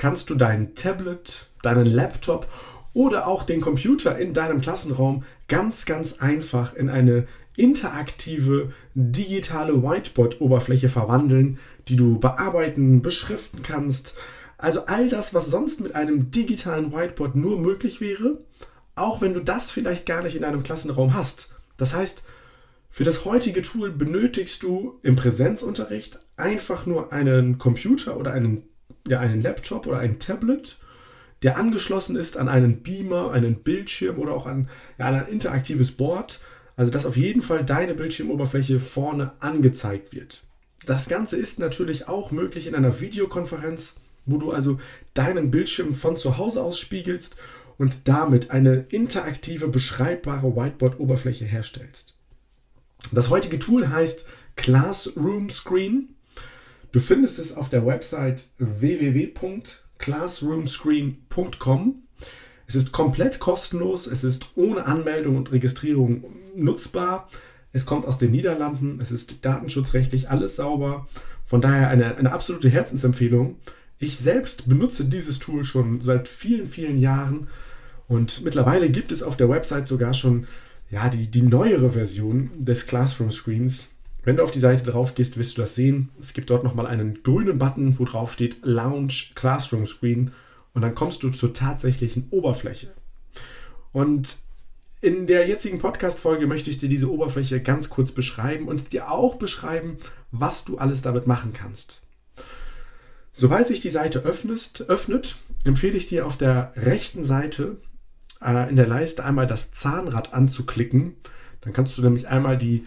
kannst du dein Tablet, deinen Laptop oder auch den Computer in deinem Klassenraum ganz, ganz einfach in eine interaktive digitale Whiteboard-Oberfläche verwandeln, die du bearbeiten, beschriften kannst. Also all das, was sonst mit einem digitalen Whiteboard nur möglich wäre, auch wenn du das vielleicht gar nicht in deinem Klassenraum hast. Das heißt, für das heutige Tool benötigst du im Präsenzunterricht einfach nur einen Computer oder einen, ja, einen Laptop oder ein Tablet der angeschlossen ist an einen Beamer, einen Bildschirm oder auch an, ja, an ein interaktives Board. Also dass auf jeden Fall deine Bildschirmoberfläche vorne angezeigt wird. Das Ganze ist natürlich auch möglich in einer Videokonferenz, wo du also deinen Bildschirm von zu Hause aus spiegelst und damit eine interaktive, beschreibbare Whiteboard-Oberfläche herstellst. Das heutige Tool heißt Classroom Screen. Du findest es auf der Website www classroomscreen.com. Es ist komplett kostenlos, es ist ohne Anmeldung und Registrierung nutzbar. Es kommt aus den Niederlanden, es ist datenschutzrechtlich alles sauber. Von daher eine, eine absolute Herzensempfehlung. Ich selbst benutze dieses Tool schon seit vielen, vielen Jahren und mittlerweile gibt es auf der Website sogar schon ja, die, die neuere Version des Classroom Screens. Wenn du auf die Seite drauf gehst, wirst du das sehen. Es gibt dort nochmal einen grünen Button, wo drauf steht Launch Classroom Screen und dann kommst du zur tatsächlichen Oberfläche. Und in der jetzigen Podcast-Folge möchte ich dir diese Oberfläche ganz kurz beschreiben und dir auch beschreiben, was du alles damit machen kannst. Sobald sich die Seite öffnest, öffnet, empfehle ich dir auf der rechten Seite äh, in der Leiste einmal das Zahnrad anzuklicken. Dann kannst du nämlich einmal die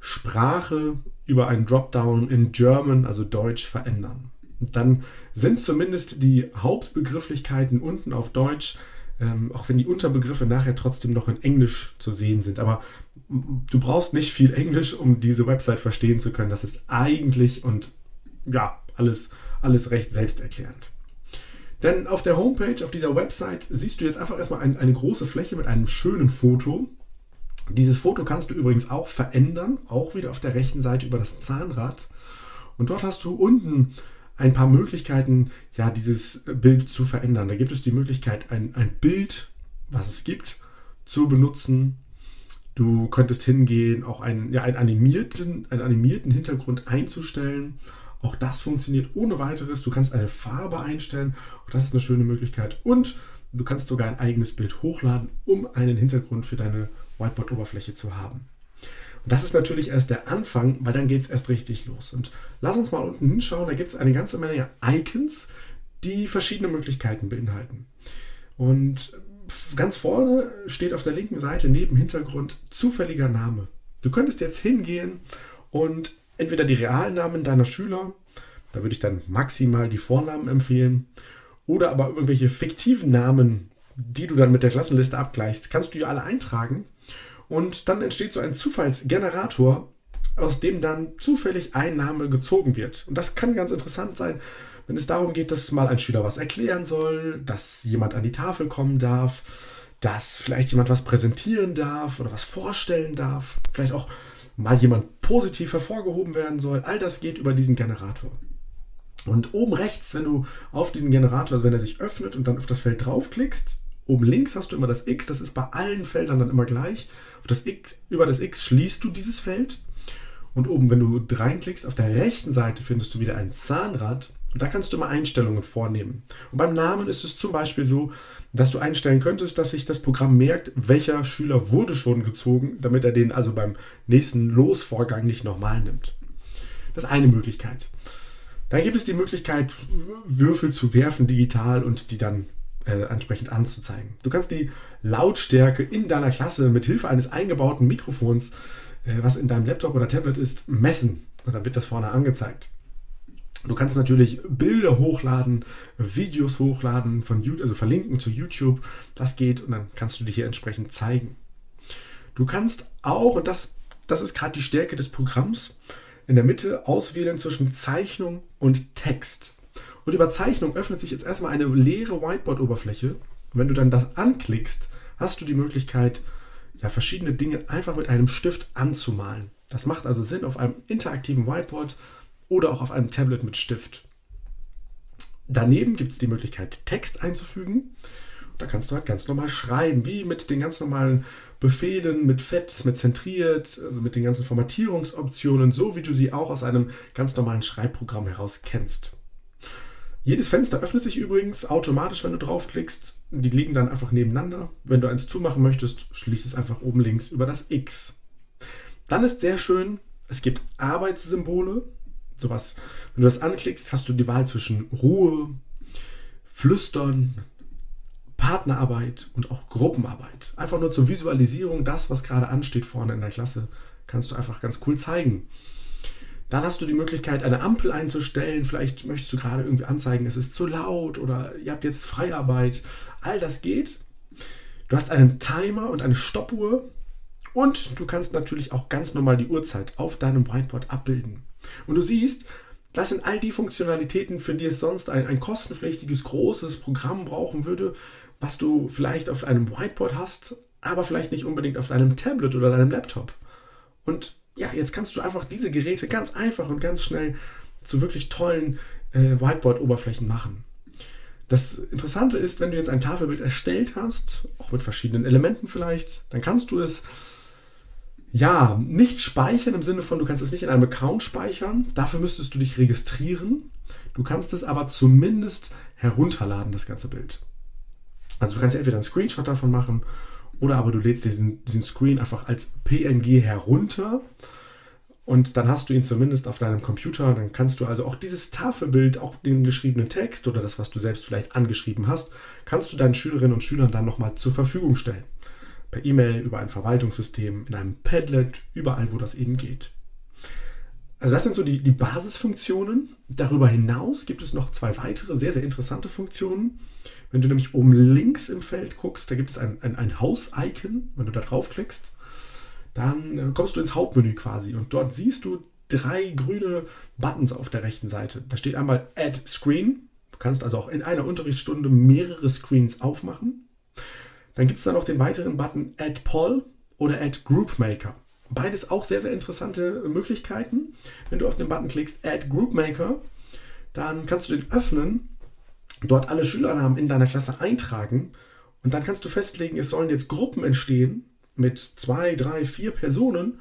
Sprache über einen Dropdown in German, also Deutsch, verändern. Dann sind zumindest die Hauptbegrifflichkeiten unten auf Deutsch, ähm, auch wenn die Unterbegriffe nachher trotzdem noch in Englisch zu sehen sind. Aber du brauchst nicht viel Englisch, um diese Website verstehen zu können. Das ist eigentlich und ja, alles, alles recht selbsterklärend. Denn auf der Homepage, auf dieser Website, siehst du jetzt einfach erstmal ein, eine große Fläche mit einem schönen Foto. Dieses Foto kannst du übrigens auch verändern, auch wieder auf der rechten Seite über das Zahnrad. Und dort hast du unten ein paar Möglichkeiten, ja, dieses Bild zu verändern. Da gibt es die Möglichkeit, ein, ein Bild, was es gibt, zu benutzen. Du könntest hingehen, auch einen, ja, einen, animierten, einen animierten Hintergrund einzustellen. Auch das funktioniert ohne weiteres. Du kannst eine Farbe einstellen. Auch das ist eine schöne Möglichkeit. Und du kannst sogar ein eigenes Bild hochladen, um einen Hintergrund für deine Whiteboard-Oberfläche zu haben. Und das ist natürlich erst der Anfang, weil dann geht es erst richtig los. Und lass uns mal unten hinschauen, da gibt es eine ganze Menge Icons, die verschiedene Möglichkeiten beinhalten. Und ganz vorne steht auf der linken Seite neben Hintergrund zufälliger Name. Du könntest jetzt hingehen und entweder die Realnamen deiner Schüler, da würde ich dann maximal die Vornamen empfehlen, oder aber irgendwelche fiktiven Namen, die du dann mit der Klassenliste abgleichst, kannst du ja alle eintragen und dann entsteht so ein Zufallsgenerator, aus dem dann zufällig ein Name gezogen wird. Und das kann ganz interessant sein, wenn es darum geht, dass mal ein Schüler was erklären soll, dass jemand an die Tafel kommen darf, dass vielleicht jemand was präsentieren darf oder was vorstellen darf, vielleicht auch mal jemand positiv hervorgehoben werden soll. All das geht über diesen Generator. Und oben rechts, wenn du auf diesen Generator, also wenn er sich öffnet und dann auf das Feld draufklickst, Oben links hast du immer das X, das ist bei allen Feldern dann immer gleich. Auf das X, über das X schließt du dieses Feld. Und oben, wenn du reinklickst, auf der rechten Seite findest du wieder ein Zahnrad. Und da kannst du mal Einstellungen vornehmen. Und beim Namen ist es zum Beispiel so, dass du einstellen könntest, dass sich das Programm merkt, welcher Schüler wurde schon gezogen, damit er den also beim nächsten Losvorgang nicht nochmal nimmt. Das ist eine Möglichkeit. Dann gibt es die Möglichkeit, Würfel zu werfen digital und die dann äh, entsprechend anzuzeigen. Du kannst die Lautstärke in deiner Klasse mit Hilfe eines eingebauten Mikrofons, äh, was in deinem Laptop oder Tablet ist, messen. Und dann wird das vorne angezeigt. Du kannst natürlich Bilder hochladen, Videos hochladen von YouTube, also verlinken zu YouTube. Das geht und dann kannst du dich hier entsprechend zeigen. Du kannst auch, und das, das ist gerade die Stärke des Programms, in der Mitte auswählen zwischen Zeichnung und Text. Und über Zeichnung öffnet sich jetzt erstmal eine leere Whiteboard-Oberfläche. Wenn du dann das anklickst, hast du die Möglichkeit, ja, verschiedene Dinge einfach mit einem Stift anzumalen. Das macht also Sinn auf einem interaktiven Whiteboard oder auch auf einem Tablet mit Stift. Daneben gibt es die Möglichkeit, Text einzufügen. Da kannst du halt ganz normal schreiben, wie mit den ganz normalen Befehlen, mit Fett, mit zentriert, also mit den ganzen Formatierungsoptionen, so wie du sie auch aus einem ganz normalen Schreibprogramm heraus kennst. Jedes Fenster öffnet sich übrigens automatisch, wenn du draufklickst. Die liegen dann einfach nebeneinander. Wenn du eins zumachen möchtest, schließ es einfach oben links über das X. Dann ist sehr schön, es gibt Arbeitssymbole sowas. Wenn du das anklickst, hast du die Wahl zwischen Ruhe, Flüstern, Partnerarbeit und auch Gruppenarbeit. Einfach nur zur Visualisierung, das, was gerade ansteht vorne in der Klasse, kannst du einfach ganz cool zeigen. Dann hast du die Möglichkeit, eine Ampel einzustellen. Vielleicht möchtest du gerade irgendwie anzeigen, es ist zu laut oder ihr habt jetzt Freiarbeit. All das geht. Du hast einen Timer und eine Stoppuhr. Und du kannst natürlich auch ganz normal die Uhrzeit auf deinem Whiteboard abbilden. Und du siehst, das sind all die Funktionalitäten, für die es sonst ein, ein kostenpflichtiges, großes Programm brauchen würde, was du vielleicht auf einem Whiteboard hast, aber vielleicht nicht unbedingt auf deinem Tablet oder deinem Laptop. Und ja, jetzt kannst du einfach diese Geräte ganz einfach und ganz schnell zu wirklich tollen äh, Whiteboard-Oberflächen machen. Das Interessante ist, wenn du jetzt ein Tafelbild erstellt hast, auch mit verschiedenen Elementen vielleicht, dann kannst du es ja, nicht speichern im Sinne von, du kannst es nicht in einem Account speichern. Dafür müsstest du dich registrieren. Du kannst es aber zumindest herunterladen, das ganze Bild. Also du kannst entweder einen Screenshot davon machen oder aber du lädst diesen, diesen Screen einfach als PNG herunter und dann hast du ihn zumindest auf deinem Computer. Dann kannst du also auch dieses Tafelbild, auch den geschriebenen Text oder das, was du selbst vielleicht angeschrieben hast, kannst du deinen Schülerinnen und Schülern dann nochmal zur Verfügung stellen per E-Mail, über ein Verwaltungssystem, in einem Padlet, überall, wo das eben geht. Also das sind so die, die Basisfunktionen. Darüber hinaus gibt es noch zwei weitere sehr, sehr interessante Funktionen. Wenn du nämlich oben links im Feld guckst, da gibt es ein, ein, ein Haus-Icon. Wenn du da draufklickst, dann äh, kommst du ins Hauptmenü quasi und dort siehst du drei grüne Buttons auf der rechten Seite. Da steht einmal Add Screen. Du kannst also auch in einer Unterrichtsstunde mehrere Screens aufmachen. Dann gibt es da noch den weiteren Button Add Poll oder Add Group Maker. Beides auch sehr, sehr interessante Möglichkeiten. Wenn du auf den Button klickst Add Group Maker, dann kannst du den öffnen, dort alle Schülernamen in deiner Klasse eintragen und dann kannst du festlegen, es sollen jetzt Gruppen entstehen mit zwei, drei, vier Personen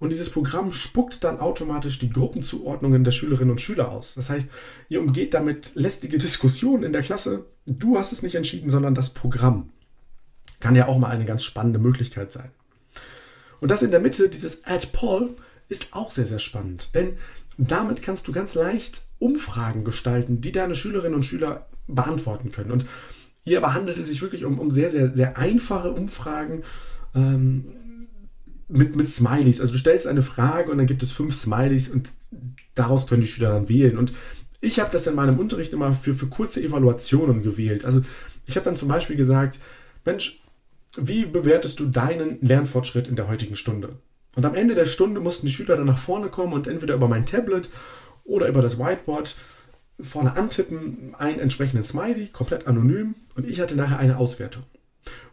und dieses Programm spuckt dann automatisch die Gruppenzuordnungen der Schülerinnen und Schüler aus. Das heißt, ihr umgeht damit lästige Diskussionen in der Klasse. Du hast es nicht entschieden, sondern das Programm. Kann ja auch mal eine ganz spannende Möglichkeit sein. Und das in der Mitte, dieses Add Poll, ist auch sehr, sehr spannend. Denn damit kannst du ganz leicht Umfragen gestalten, die deine Schülerinnen und Schüler beantworten können. Und hier aber handelt es sich wirklich um, um sehr, sehr, sehr einfache Umfragen ähm, mit, mit Smileys. Also du stellst eine Frage und dann gibt es fünf Smileys und daraus können die Schüler dann wählen. Und ich habe das in meinem Unterricht immer für, für kurze Evaluationen gewählt. Also ich habe dann zum Beispiel gesagt, Mensch, wie bewertest du deinen Lernfortschritt in der heutigen Stunde? Und am Ende der Stunde mussten die Schüler dann nach vorne kommen und entweder über mein Tablet oder über das Whiteboard vorne antippen, einen entsprechenden Smiley, komplett anonym, und ich hatte nachher eine Auswertung.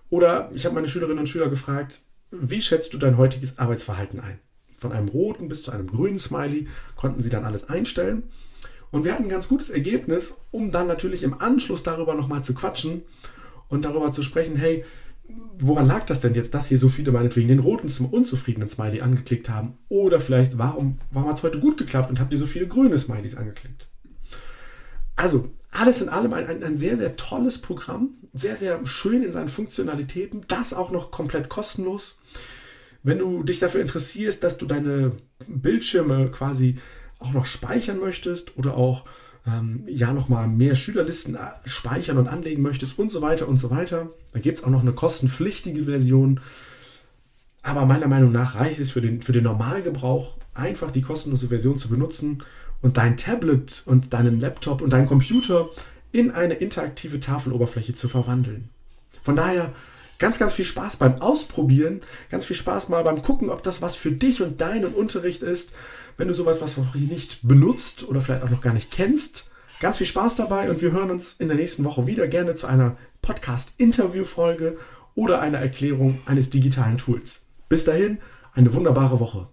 Oder ich habe meine Schülerinnen und Schüler gefragt, wie schätzt du dein heutiges Arbeitsverhalten ein? Von einem roten bis zu einem grünen Smiley konnten sie dann alles einstellen. Und wir hatten ein ganz gutes Ergebnis, um dann natürlich im Anschluss darüber nochmal zu quatschen und darüber zu sprechen, hey, woran lag das denn jetzt, dass hier so viele meinetwegen den roten, unzufriedenen Smiley angeklickt haben? Oder vielleicht, warum, warum hat es heute gut geklappt und habt ihr so viele grüne Smileys angeklickt? Also, alles in allem ein, ein, ein, sehr, sehr tolles Programm. Sehr, sehr schön in seinen Funktionalitäten. Das auch noch komplett kostenlos. Wenn du dich dafür interessierst, dass du deine Bildschirme quasi auch noch speichern möchtest oder auch ähm, ja nochmal mehr Schülerlisten äh, speichern und anlegen möchtest und so weiter und so weiter, dann gibt es auch noch eine kostenpflichtige Version. Aber meiner Meinung nach reicht es für den, für den Normalgebrauch, einfach die kostenlose Version zu benutzen und dein Tablet und deinen Laptop und deinen Computer in eine interaktive Tafeloberfläche zu verwandeln. Von daher ganz, ganz viel Spaß beim Ausprobieren, ganz viel Spaß mal beim Gucken, ob das was für dich und deinen Unterricht ist. Wenn du sowas was noch nicht benutzt oder vielleicht auch noch gar nicht kennst, ganz viel Spaß dabei und wir hören uns in der nächsten Woche wieder gerne zu einer Podcast-Interview-Folge oder einer Erklärung eines digitalen Tools. Bis dahin, eine wunderbare Woche.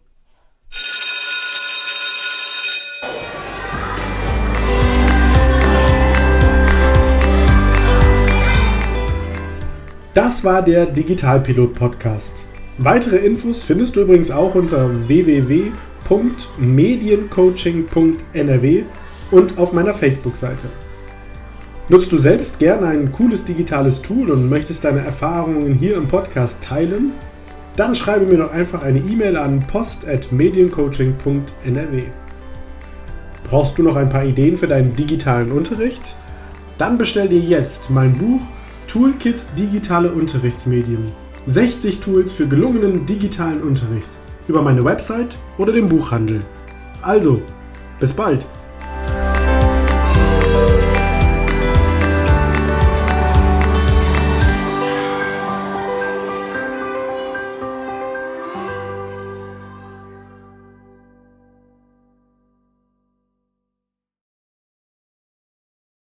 Das war der Digitalpilot Podcast. Weitere Infos findest du übrigens auch unter www.mediencoaching.nrw und auf meiner Facebook-Seite. Nutzt du selbst gerne ein cooles digitales Tool und möchtest deine Erfahrungen hier im Podcast teilen? Dann schreibe mir doch einfach eine E-Mail an post.mediencoaching.nrw. Brauchst du noch ein paar Ideen für deinen digitalen Unterricht? Dann bestell dir jetzt mein Buch Toolkit Digitale Unterrichtsmedien. 60 Tools für gelungenen digitalen Unterricht über meine Website oder den Buchhandel. Also, bis bald!